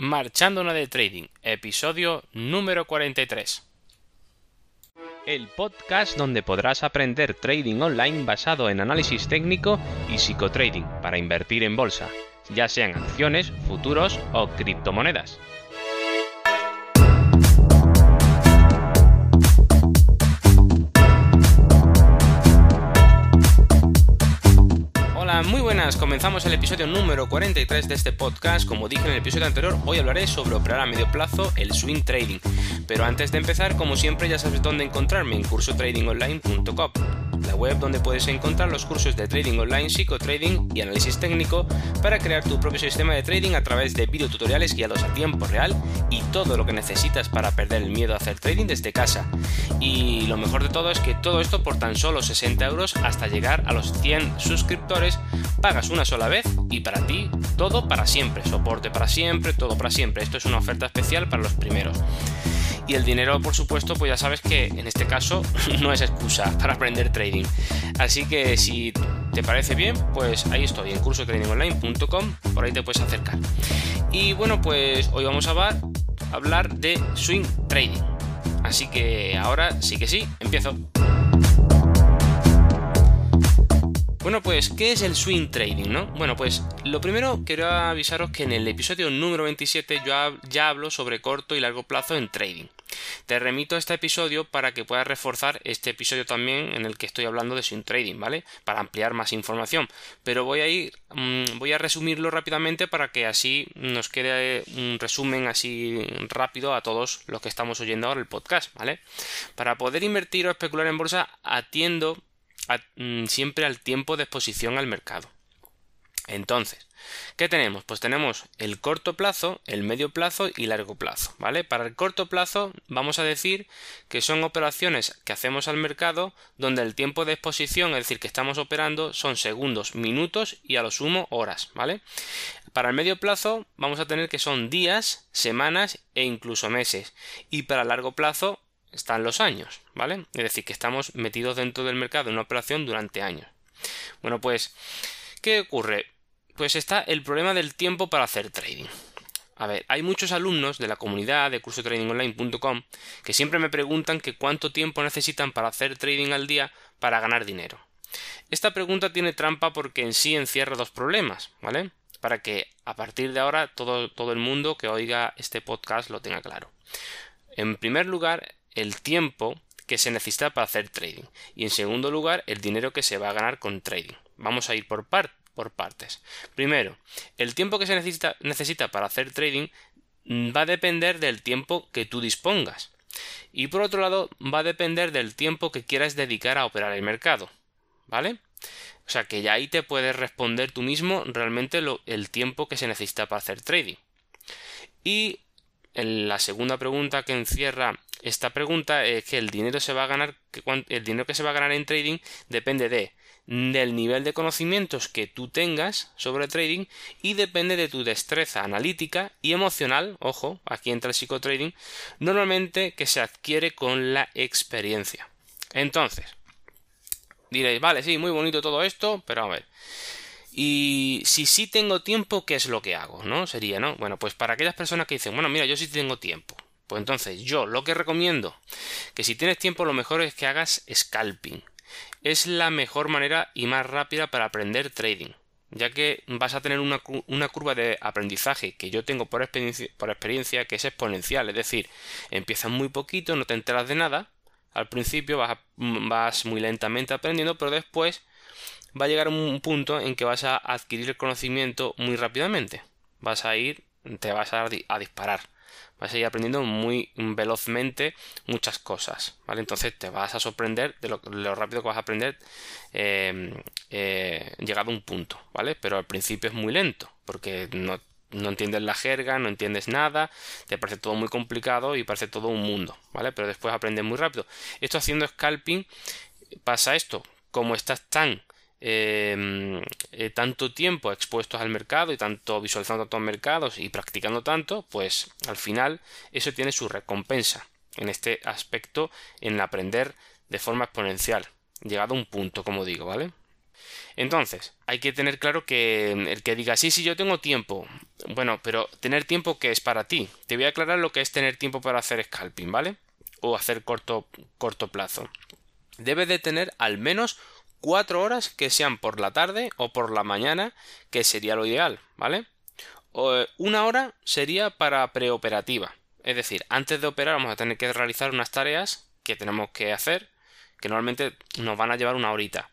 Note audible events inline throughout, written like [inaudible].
Marchando de Trading, episodio número 43. El podcast donde podrás aprender trading online basado en análisis técnico y psicotrading para invertir en bolsa, ya sean acciones, futuros o criptomonedas. Buenas. Comenzamos el episodio número 43 de este podcast. Como dije en el episodio anterior, hoy hablaré sobre operar a medio plazo el swing trading. Pero antes de empezar, como siempre, ya sabes dónde encontrarme en cursotradingonline.com la web donde puedes encontrar los cursos de trading online, psicotrading y análisis técnico para crear tu propio sistema de trading a través de videotutoriales guiados a tiempo real y todo lo que necesitas para perder el miedo a hacer trading desde casa. Y lo mejor de todo es que todo esto por tan solo 60 euros hasta llegar a los 100 suscriptores, una sola vez y para ti todo para siempre, soporte para siempre, todo para siempre. Esto es una oferta especial para los primeros. Y el dinero, por supuesto, pues ya sabes que en este caso [laughs] no es excusa para aprender trading. Así que si te parece bien, pues ahí estoy, en cursotradingonline.com, por ahí te puedes acercar. Y bueno, pues hoy vamos a hablar de swing trading. Así que ahora sí que sí, empiezo. Bueno, pues, ¿qué es el swing trading, no? Bueno, pues lo primero quiero avisaros que en el episodio número 27 yo ya hablo sobre corto y largo plazo en trading. Te remito a este episodio para que puedas reforzar este episodio también en el que estoy hablando de swing trading, ¿vale? Para ampliar más información. Pero voy a ir, mm, voy a resumirlo rápidamente para que así nos quede un resumen así rápido a todos los que estamos oyendo ahora el podcast, ¿vale? Para poder invertir o especular en bolsa atiendo Mm, siempre al tiempo de exposición al mercado. Entonces, ¿qué tenemos? Pues tenemos el corto plazo, el medio plazo y largo plazo, ¿vale? Para el corto plazo vamos a decir que son operaciones que hacemos al mercado donde el tiempo de exposición, es decir, que estamos operando, son segundos, minutos y a lo sumo horas, ¿vale? Para el medio plazo vamos a tener que son días, semanas e incluso meses. Y para el largo plazo están los años, ¿vale? Es decir, que estamos metidos dentro del mercado en una operación durante años. Bueno, pues, ¿qué ocurre? Pues está el problema del tiempo para hacer trading. A ver, hay muchos alumnos de la comunidad de cursotradingonline.com que siempre me preguntan que cuánto tiempo necesitan para hacer trading al día para ganar dinero. Esta pregunta tiene trampa porque en sí encierra dos problemas, ¿vale? Para que a partir de ahora todo, todo el mundo que oiga este podcast lo tenga claro. En primer lugar, el tiempo que se necesita para hacer trading y en segundo lugar el dinero que se va a ganar con trading. Vamos a ir por, por partes. Primero, el tiempo que se necesita, necesita para hacer trading va a depender del tiempo que tú dispongas. Y por otro lado, va a depender del tiempo que quieras dedicar a operar el mercado. ¿Vale? O sea que ya ahí te puedes responder tú mismo realmente lo, el tiempo que se necesita para hacer trading. Y en la segunda pregunta que encierra esta pregunta es que el dinero se va a ganar, el dinero que se va a ganar en trading depende de del nivel de conocimientos que tú tengas sobre trading y depende de tu destreza analítica y emocional, ojo, aquí entra el psicotrading, normalmente que se adquiere con la experiencia. Entonces, diréis, vale, sí, muy bonito todo esto, pero a ver, y si sí tengo tiempo, ¿qué es lo que hago? ¿No? Sería, ¿no? Bueno, pues para aquellas personas que dicen, bueno, mira, yo sí tengo tiempo. Pues entonces yo lo que recomiendo, que si tienes tiempo lo mejor es que hagas scalping. Es la mejor manera y más rápida para aprender trading, ya que vas a tener una, curva de aprendizaje que yo tengo por experiencia, que es exponencial, es decir, empiezas muy poquito, no te enteras de nada, al principio vas, vas muy lentamente aprendiendo, pero después va a llegar un punto en que vas a adquirir el conocimiento muy rápidamente. Vas a ir, te vas a disparar vas a ir aprendiendo muy velozmente muchas cosas, ¿vale? Entonces te vas a sorprender de lo, rápido que vas a aprender em, eh, llegado a un punto, ¿vale? Pero al principio es muy lento, porque no, no entiendes la jerga, no entiendes nada, te parece todo muy complicado y parece todo un mundo, ¿vale? Pero después aprendes muy rápido. Esto haciendo scalping pasa esto, como estás tan Em, eh, tanto tiempo expuestos al mercado y tanto visualizando tantos mercados y practicando tanto, pues al final eso tiene su recompensa en este aspecto en aprender de forma exponencial, llegado a un punto, como digo, ¿vale? Entonces, hay que tener claro que el que diga, sí, sí, yo tengo tiempo. Bueno, pero tener tiempo que es para ti. Te voy a aclarar lo que es tener tiempo para hacer scalping, ¿vale? O hacer corto, corto plazo. Debes de tener al menos cuatro horas que sean por la tarde o por la mañana, que sería lo ideal, ¿vale? O, una hora sería para preoperativa. Es decir, antes de operar vamos a tener que realizar unas tareas que tenemos que hacer, que normalmente nos van a llevar una horita.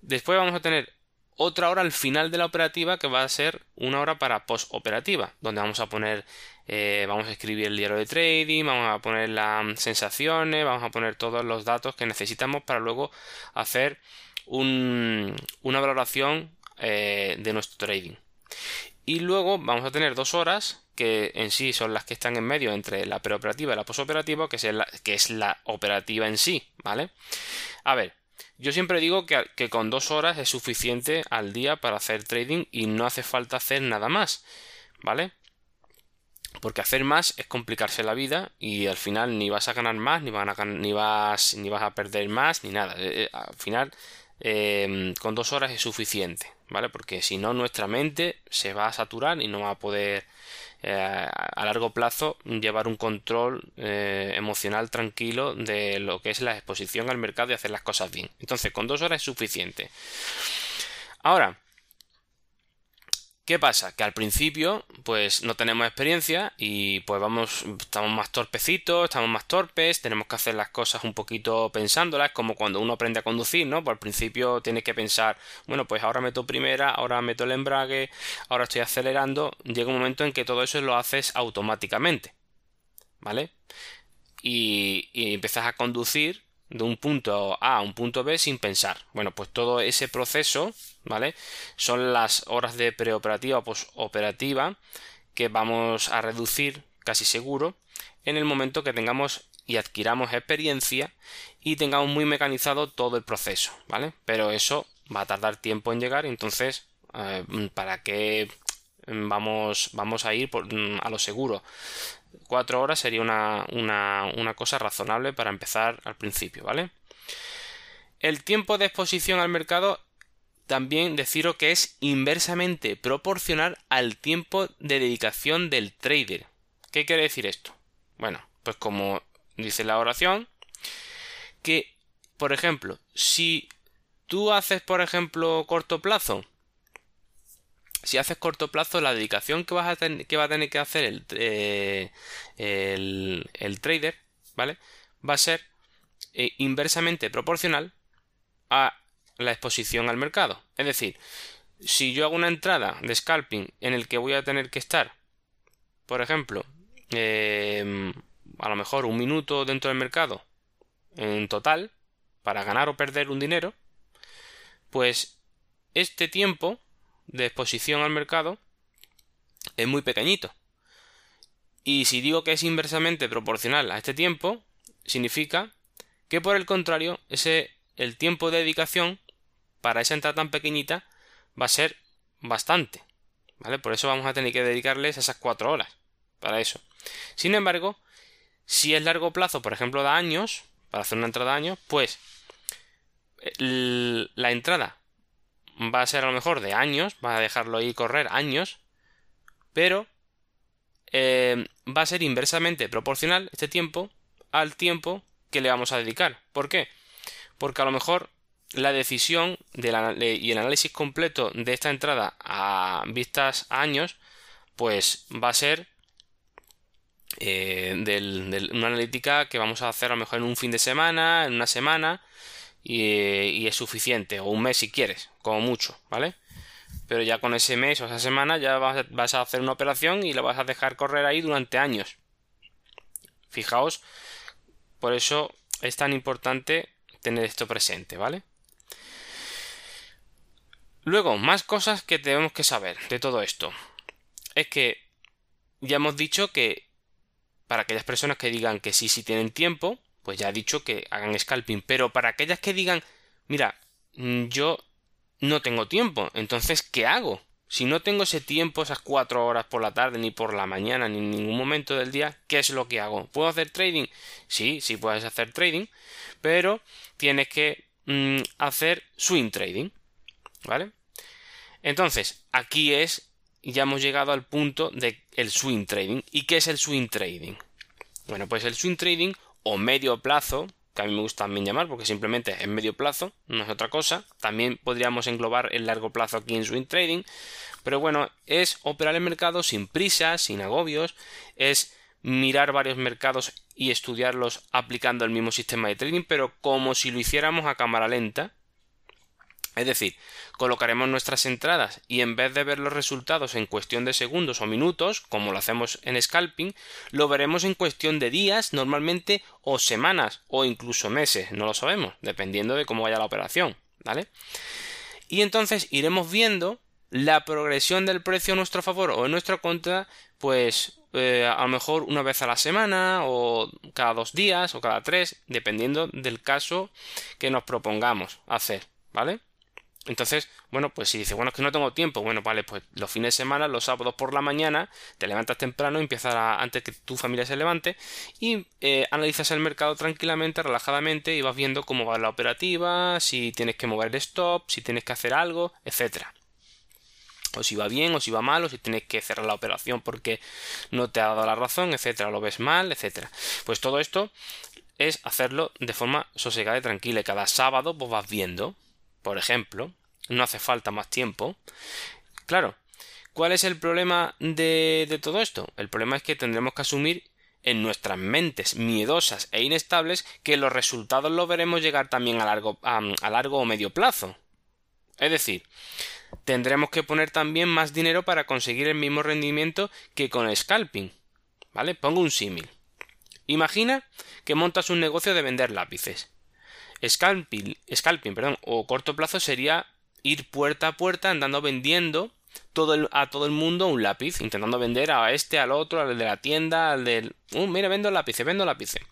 Después vamos a tener otra hora al final de la operativa que va a ser una hora para post-operativa, donde vamos a poner, eh, vamos a escribir el diario de trading, vamos a poner las sensaciones, vamos a poner todos los datos que necesitamos para luego hacer una valoración eh, de nuestro trading. Y luego vamos a tener dos horas que en sí son las que están en medio entre la preoperativa y la posoperativa, que, es la, que es la operativa en sí, ¿vale? A ver, yo siempre digo que, con dos horas es suficiente al día para hacer trading y no hace falta hacer nada más, ¿vale? Porque hacer más es complicarse la vida y al final ni vas a ganar más, ni, van a, ni, vas, ni vas a perder más, ni nada. Eh, eh, al final, eh, con dos horas es suficiente, ¿vale? Porque si no, nuestra mente se va a saturar y no va a poder eh, a largo plazo llevar un control eh, emocional tranquilo de lo que es la exposición al mercado y hacer las cosas bien. Entonces, con dos horas es suficiente. Ahora, ¿Qué pasa? Que al principio, pues no tenemos experiencia y pues vamos, estamos más torpecitos, estamos más torpes, tenemos que hacer las cosas un poquito pensándolas, como cuando uno aprende a conducir, ¿no? Pues al principio tienes que pensar, bueno, pues ahora meto primera, ahora meto el embrague, ahora estoy acelerando, llega un momento en que todo eso lo haces automáticamente, ¿vale? Y, y empiezas a conducir de un punto A a un punto B sin pensar. Bueno, pues todo ese proceso, ¿vale? Son las horas de preoperativa o posoperativa que vamos a reducir casi seguro en el momento que tengamos y adquiramos experiencia y tengamos muy mecanizado todo el proceso, ¿vale? Pero eso va a tardar tiempo en llegar, entonces, eh, ¿para qué vamos, vamos a ir a lo seguro? Cuatro horas sería una, una, cosa razonable para empezar al principio, ¿vale? El tiempo de exposición al mercado también deciros que es inversamente proporcional al tiempo de dedicación del trader. ¿Qué quiere decir esto? Bueno, pues como dice la oración, que, por ejemplo, si tú haces, por ejemplo, corto plazo, si haces corto plazo, la dedicación que, vas a que va a tener que hacer el, eh, trader, ¿vale? Va a ser eh, inversamente proporcional a la exposición al mercado. Es decir, si yo hago una entrada de scalping en el que voy a tener que estar, por ejemplo, em, a lo mejor un minuto dentro del mercado en total, para ganar o perder un dinero, pues este tiempo de exposición al mercado es muy pequeñito. Y si digo que es inversamente proporcional a este tiempo, significa que por el contrario, ese el tiempo de dedicación para esa entrada tan pequeñita va a ser bastante. ¿Vale? Por eso vamos a tener que dedicarles esas cuatro horas. Para eso. Sin embargo, si es largo plazo, por ejemplo, da años, para hacer una entrada de años, pues la entrada va a ser a lo mejor de años, va a dejarlo ahí correr años, pero eh, va a ser inversamente proporcional este tiempo al tiempo que le vamos a dedicar. ¿Por qué? Porque a lo mejor la decisión y el análisis completo de esta entrada a vistas a años, pues va a ser eh, de una analítica que vamos a hacer a lo mejor en un fin de semana, en una semana, y, es suficiente, o un mes si quieres, como mucho, ¿vale? Pero ya con ese mes o esa semana ya vas a, hacer una operación y la vas a dejar correr ahí durante años. Fijaos, por eso es tan importante tener esto presente, ¿vale? Luego, más cosas que tenemos que saber de todo esto. Es que ya hemos dicho que para aquellas personas que digan que sí, sí tienen tiempo, pues ya he dicho que hagan scalping. Pero para aquellas que digan, mira, mm, yo no tengo tiempo, entonces, ¿qué hago? Si no tengo ese tiempo, esas cuatro horas por la tarde, ni por la mañana, ni en ningún momento del día, ¿qué es lo que hago? ¿Puedo hacer trading? Sí, sí puedes hacer trading, pero tienes que mm, hacer swing trading. ¿Vale? Entonces, aquí es, ya hemos llegado al punto del el swing trading. ¿Y qué es el swing trading? Bueno, pues el swing trading o medio plazo, que a mí me gusta también llamar porque simplemente es medio plazo, no es otra cosa. También podríamos englobar el largo plazo aquí en swing trading. Pero bueno, es operar el mercado sin prisa, sin agobios, es mirar varios mercados y estudiarlos aplicando el mismo sistema de trading, pero como si lo hiciéramos a cámara lenta. Es decir, colocaremos nuestras entradas y en vez de ver los resultados en cuestión de segundos o minutos, como lo hacemos en scalping, lo veremos en cuestión de días, normalmente, o semanas, o incluso meses, no lo sabemos, dependiendo de cómo vaya la operación, ¿vale? Y entonces iremos viendo la progresión del precio a nuestro favor o en nuestra contra, pues eh, a lo mejor una vez a la semana o cada dos días o cada tres, dependiendo del caso que nos propongamos hacer, ¿vale? Entonces, bueno, pues si dices, bueno, es que no tengo tiempo, bueno, vale, pues los fines de semana, los sábados por la mañana, te levantas temprano, empiezas antes que tu familia se levante y eh, analizas el mercado tranquilamente, relajadamente y vas viendo cómo va la operativa, si tienes que mover el stop, si tienes que hacer algo, etcétera o si va bien o si va mal o si tienes que cerrar la operación porque no te ha dado la razón, etcétera, lo ves mal, etcétera. Pues todo esto es hacerlo de forma sosegada y tranquila. Y cada sábado pues vas viendo, por ejemplo, no hace falta más tiempo. Claro, ¿cuál es el problema de, de todo esto? El problema es que tendremos que asumir en nuestras mentes miedosas e inestables que los resultados los veremos llegar también a largo, a largo o medio plazo. Es decir, tendremos que poner también más dinero para conseguir el mismo rendimiento que con el scalping. ¿Vale? Pongo un símil. Imagina que montas un negocio de vender lápices. Scalping, scalping perdón, o corto plazo sería ir puerta a puerta andando vendiendo todo a todo el mundo un lápiz, intentando vender a este, al otro, al de la tienda, al del... Uh, mira, vendo lápices, vendo lápices.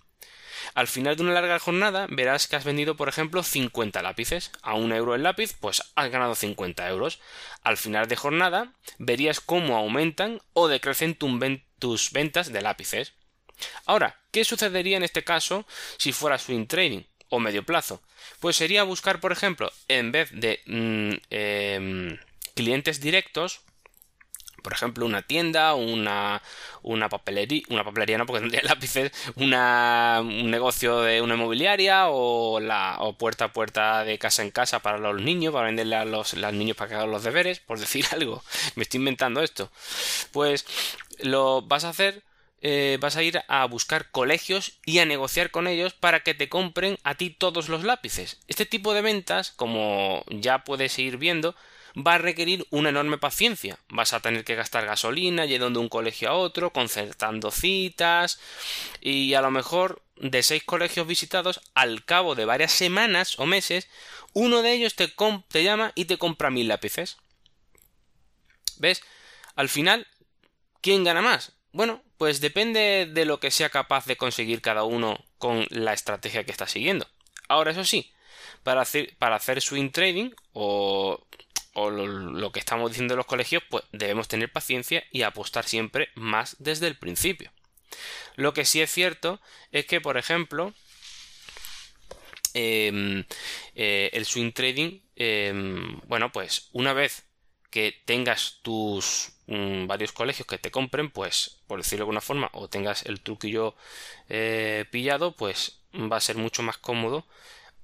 Al final de una larga jornada verás que has vendido, por ejemplo, 50 lápices. A un euro el lápiz, pues has ganado 50 euros. Al final de jornada verías cómo aumentan o decrecen tus ventas de lápices. Ahora, ¿qué sucedería en este caso si fuera swing trading o medio plazo? Pues sería buscar, por ejemplo, en vez de mm, em, clientes directos, por ejemplo, una tienda, una, una papelería, una papelería no porque tendría [laughs] lápices, una, un negocio de una inmobiliaria o, la, o puerta a puerta de casa en casa para los niños, para venderle a los, niños para que hagan los deberes, por [laughs] decir algo. Me estoy inventando esto. Pues lo vas a hacer eh, vas a ir a buscar colegios y a negociar con ellos para que te compren a ti todos los lápices. Este tipo de ventas, como ya puedes ir viendo, va a requerir una enorme paciencia. Vas a tener que gastar gasolina yendo de un colegio a otro, concertando citas y a lo mejor de seis colegios visitados, al cabo de varias semanas o meses, uno de ellos te, te llama y te compra mil lápices. ¿Ves? Al final, ¿quién gana más? Bueno, pues depende de lo que sea capaz de conseguir cada uno con la estrategia que está siguiendo. Ahora, eso sí, para hacer, swing trading o o lo, que estamos diciendo en los colegios, pues debemos tener paciencia y apostar siempre más desde el principio. Lo que sí es cierto es que, por ejemplo, em, eh, el swing trading, em, bueno, pues una vez que tengas tus mm, varios colegios que te compren, pues, por decirlo de alguna forma, o tengas el truquillo eh, pillado, pues va a ser mucho más cómodo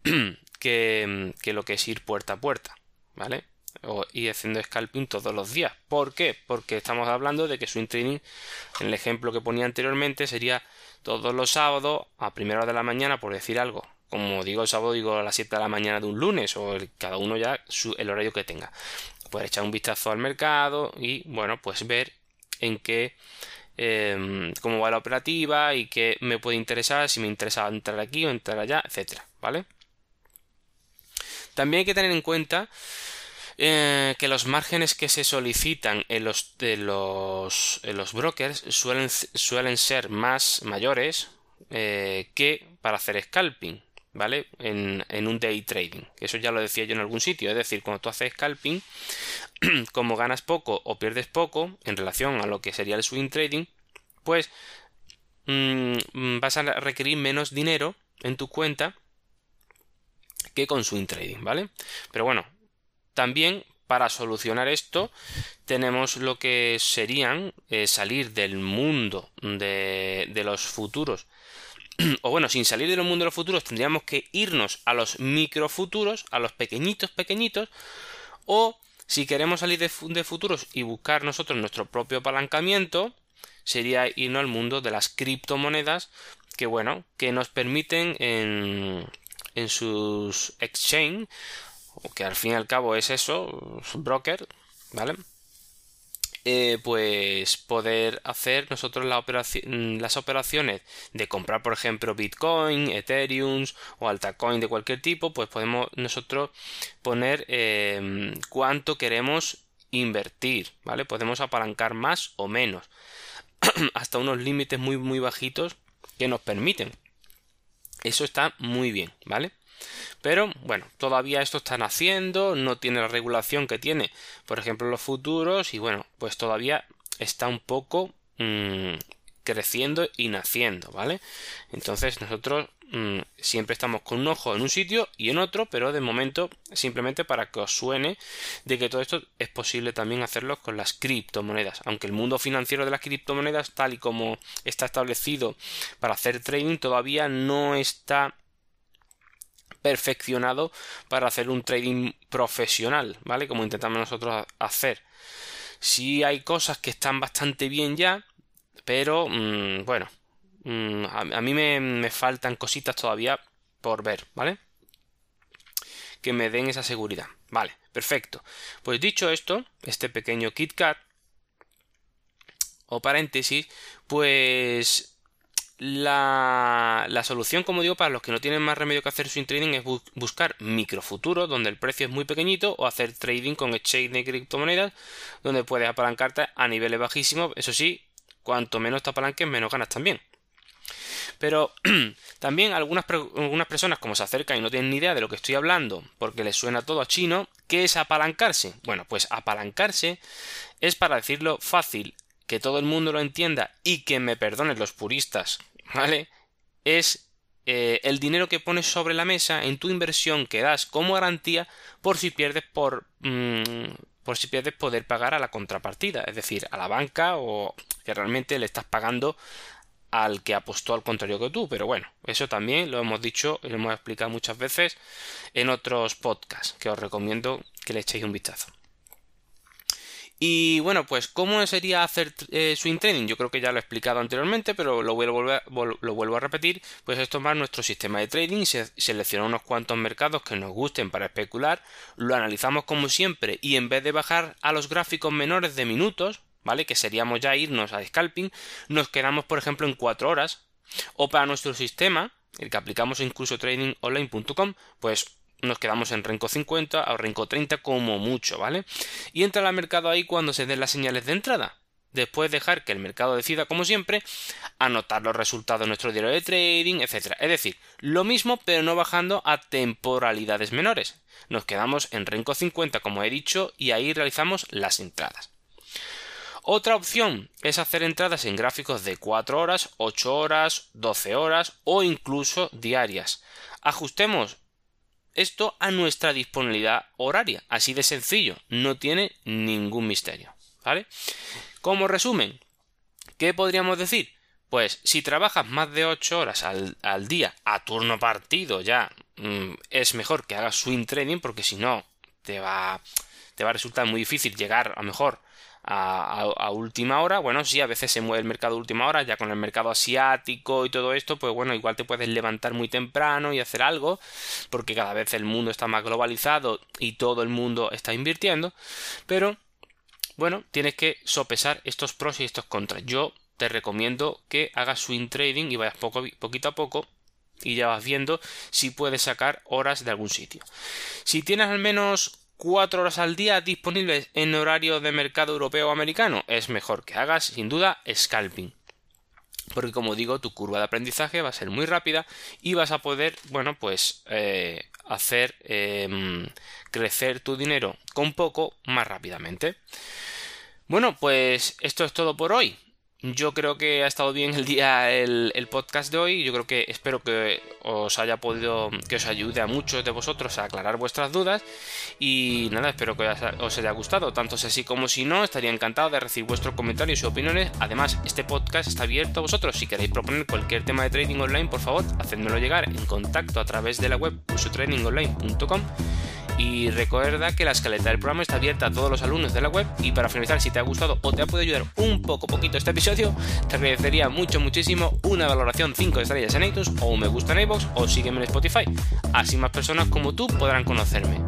[clears throat] que, que lo que es ir puerta a puerta, ¿vale? o, y haciendo scalping todos los días. ¿Por qué? Porque estamos hablando de que swing trading, en el ejemplo que ponía anteriormente, sería todos los sábados a primera hora de la mañana, por decir algo. Como digo el sábado, digo a las 7 de la mañana de un lunes, o cada uno ya el horario que tenga. Puedes echar un vistazo al mercado y, bueno, pues ver en qué em, cómo va la operativa y qué me puede interesar, si me interesa entrar aquí o entrar allá, etcétera, ¿vale? También hay que tener en cuenta eh, que los márgenes que se solicitan en los, de los brokers suelen, suelen ser más mayores eh, que para hacer scalping. ¿Vale? En, en, un day trading. Eso ya lo decía yo en algún sitio. Es decir, cuando tú haces scalping, [clears throat] como ganas poco o pierdes poco en relación a lo que sería el swing trading, pues mm, vas a requerir menos dinero en tu cuenta que con swing trading, ¿vale? Pero bueno, también para solucionar esto tenemos lo que serían eh, salir del mundo de, de los futuros [clears throat] o bueno, sin salir del mundo de los futuros, tendríamos que irnos a los microfuturos, a los pequeñitos, pequeñitos, o si queremos salir de, futuros y buscar nosotros nuestro propio apalancamiento, sería irnos al mundo de las criptomonedas, que bueno, que nos permiten en, en sus exchange, que al fin y al cabo es eso, broker, ¿vale? Eh, pues poder hacer nosotros mm, las operaciones de comprar, por ejemplo, Bitcoin, Ethereum o Altacoin de cualquier tipo, pues podemos nosotros poner em, cuánto queremos invertir, ¿vale? Podemos apalancar más o menos [clears throat] hasta unos límites muy muy bajitos que nos permiten. Eso está muy bien, ¿vale? Pero bueno, todavía esto está naciendo, no tiene la regulación que tiene, por ejemplo, los futuros, y bueno, pues todavía está un poco mm, creciendo y naciendo, ¿vale? Entonces nosotros mm, siempre estamos con un ojo en un sitio y en otro, pero de momento simplemente para que os suene de que todo esto es posible también hacerlo con las criptomonedas, aunque el mundo financiero de las criptomonedas tal y como está establecido para hacer trading todavía no está perfeccionado para hacer un trading profesional, ¿vale? Como intentamos nosotros hacer. Sí hay cosas que están bastante bien ya, pero mm, bueno, mm, a, mí me, me faltan cositas todavía por ver, ¿vale? Que me den esa seguridad. Vale, perfecto. Pues dicho esto, este pequeño KitKat o paréntesis, pues la, solución, como digo, para los que no tienen más remedio que hacer swing trading es buscar microfuturos donde el precio es muy pequeñito o hacer trading con exchange de criptomonedas donde puedes apalancarte a niveles bajísimos. Eso sí, cuanto menos te apalanques, menos ganas también. Pero [clears throat] también algunas, algunas personas como se acercan y no tienen ni idea de lo que estoy hablando porque les suena todo a chino, ¿qué es apalancarse? Bueno, pues apalancarse es para decirlo fácil que todo el mundo lo entienda y que me perdonen los puristas, ¿vale? Es eh, el dinero que pones sobre la mesa en tu inversión que das como garantía por si pierdes por mm, por si pierdes poder pagar a la contrapartida, es decir, a la banca o que realmente le estás pagando al que apostó al contrario que tú, pero bueno, eso también lo hemos dicho y lo hemos explicado muchas veces en otros podcasts que os recomiendo que le echéis un vistazo. Y bueno, pues ¿cómo sería hacer eh, swing trading? Yo creo que ya lo he explicado anteriormente, pero lo vuelvo, a, lo vuelvo a repetir, pues es tomar nuestro sistema de trading, se, seleccionar unos cuantos mercados que nos gusten para especular, lo analizamos como siempre y en vez de bajar a los gráficos menores de minutos, ¿vale? Que seríamos ya irnos a scalping, nos quedamos por ejemplo en 4 horas, o para nuestro sistema, el que aplicamos incluso tradingonline.com, pues nos quedamos en renco 50 o renco 30 como mucho, ¿vale? Y entra al mercado ahí cuando se den las señales de entrada. Después dejar que el mercado decida, como siempre, anotar los resultados de nuestro diario de trading, etc. Es decir, lo mismo, pero no bajando a temporalidades menores. Nos quedamos en renco 50, como he dicho, y ahí realizamos las entradas. Otra opción es hacer entradas en gráficos de 4 horas, 8 horas, 12 horas o incluso diarias. Ajustemos esto a nuestra disponibilidad horaria. Así de sencillo, no tiene ningún misterio. ¿Vale? Como resumen, ¿qué podríamos decir? Pues si trabajas más de 8 horas al, día a turno partido ya mm, es mejor que hagas swing trading porque si no te va, te va a resultar muy difícil llegar a mejor a, última hora. Bueno, sí, a veces se mueve el mercado a última hora, ya con el mercado asiático y todo esto, pues bueno, igual te puedes levantar muy temprano y hacer algo, porque cada vez el mundo está más globalizado y todo el mundo está invirtiendo, pero bueno, tienes que sopesar estos pros y estos contras. Yo te recomiendo que hagas swing trading y vayas poco, poquito a poco y ya vas viendo si puedes sacar horas de algún sitio. Si tienes al menos 4 horas al día disponibles en horario de mercado europeo o americano, es mejor que hagas sin duda scalping. Porque como digo, tu curva de aprendizaje va a ser muy rápida y vas a poder, bueno, pues eh, hacer em, crecer tu dinero con poco más rápidamente. Bueno, pues esto es todo por hoy. Yo creo que ha estado bien el día el, podcast de hoy. Yo creo que espero que os haya podido, que os ayude a muchos de vosotros a aclarar vuestras dudas. Y nada, espero que os haya gustado. Tanto si así como si no, estaría encantado de recibir vuestros comentarios y opiniones. Además, este podcast está abierto a vosotros. Si queréis proponer cualquier tema de trading online, por favor, hacedmelo llegar en contacto a través de la web usotradingonline.com y recuerda que la escaleta del programa está abierta a todos los alumnos de la web. Y para finalizar, si te ha gustado o te ha podido ayudar un poco, poquito este episodio, te agradecería mucho, muchísimo una valoración 5 estrellas en iTunes o un me gusta en iVoox o sígueme en Spotify. Así más personas como tú podrán conocerme.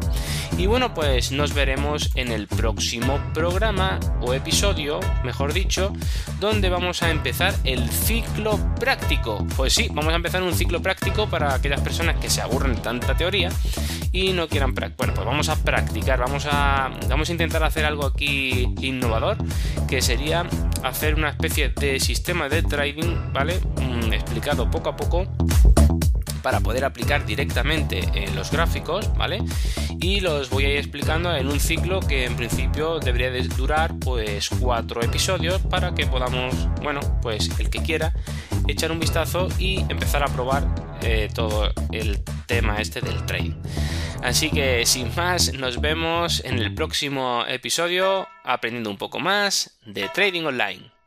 Y bueno, pues nos veremos en el próximo programa o episodio, mejor dicho, donde vamos a empezar el ciclo práctico. Pues sí, vamos a empezar un ciclo práctico para aquellas personas que se aburren de tanta teoría y no quieran. Bueno, pues vamos a practicar, vamos a, vamos a intentar hacer algo aquí innovador, que sería hacer una especie de sistema de trading, ¿vale? Mm, explicado poco a poco para poder aplicar directamente en los gráficos, ¿vale? Y los voy a ir explicando en un ciclo que en principio debería de durar pues cuatro episodios para que podamos, bueno, pues el que quiera echar un vistazo y empezar a probar eh, todo el tema este del trading. Así que sin más, nos vemos en el próximo episodio aprendiendo un poco más de trading online.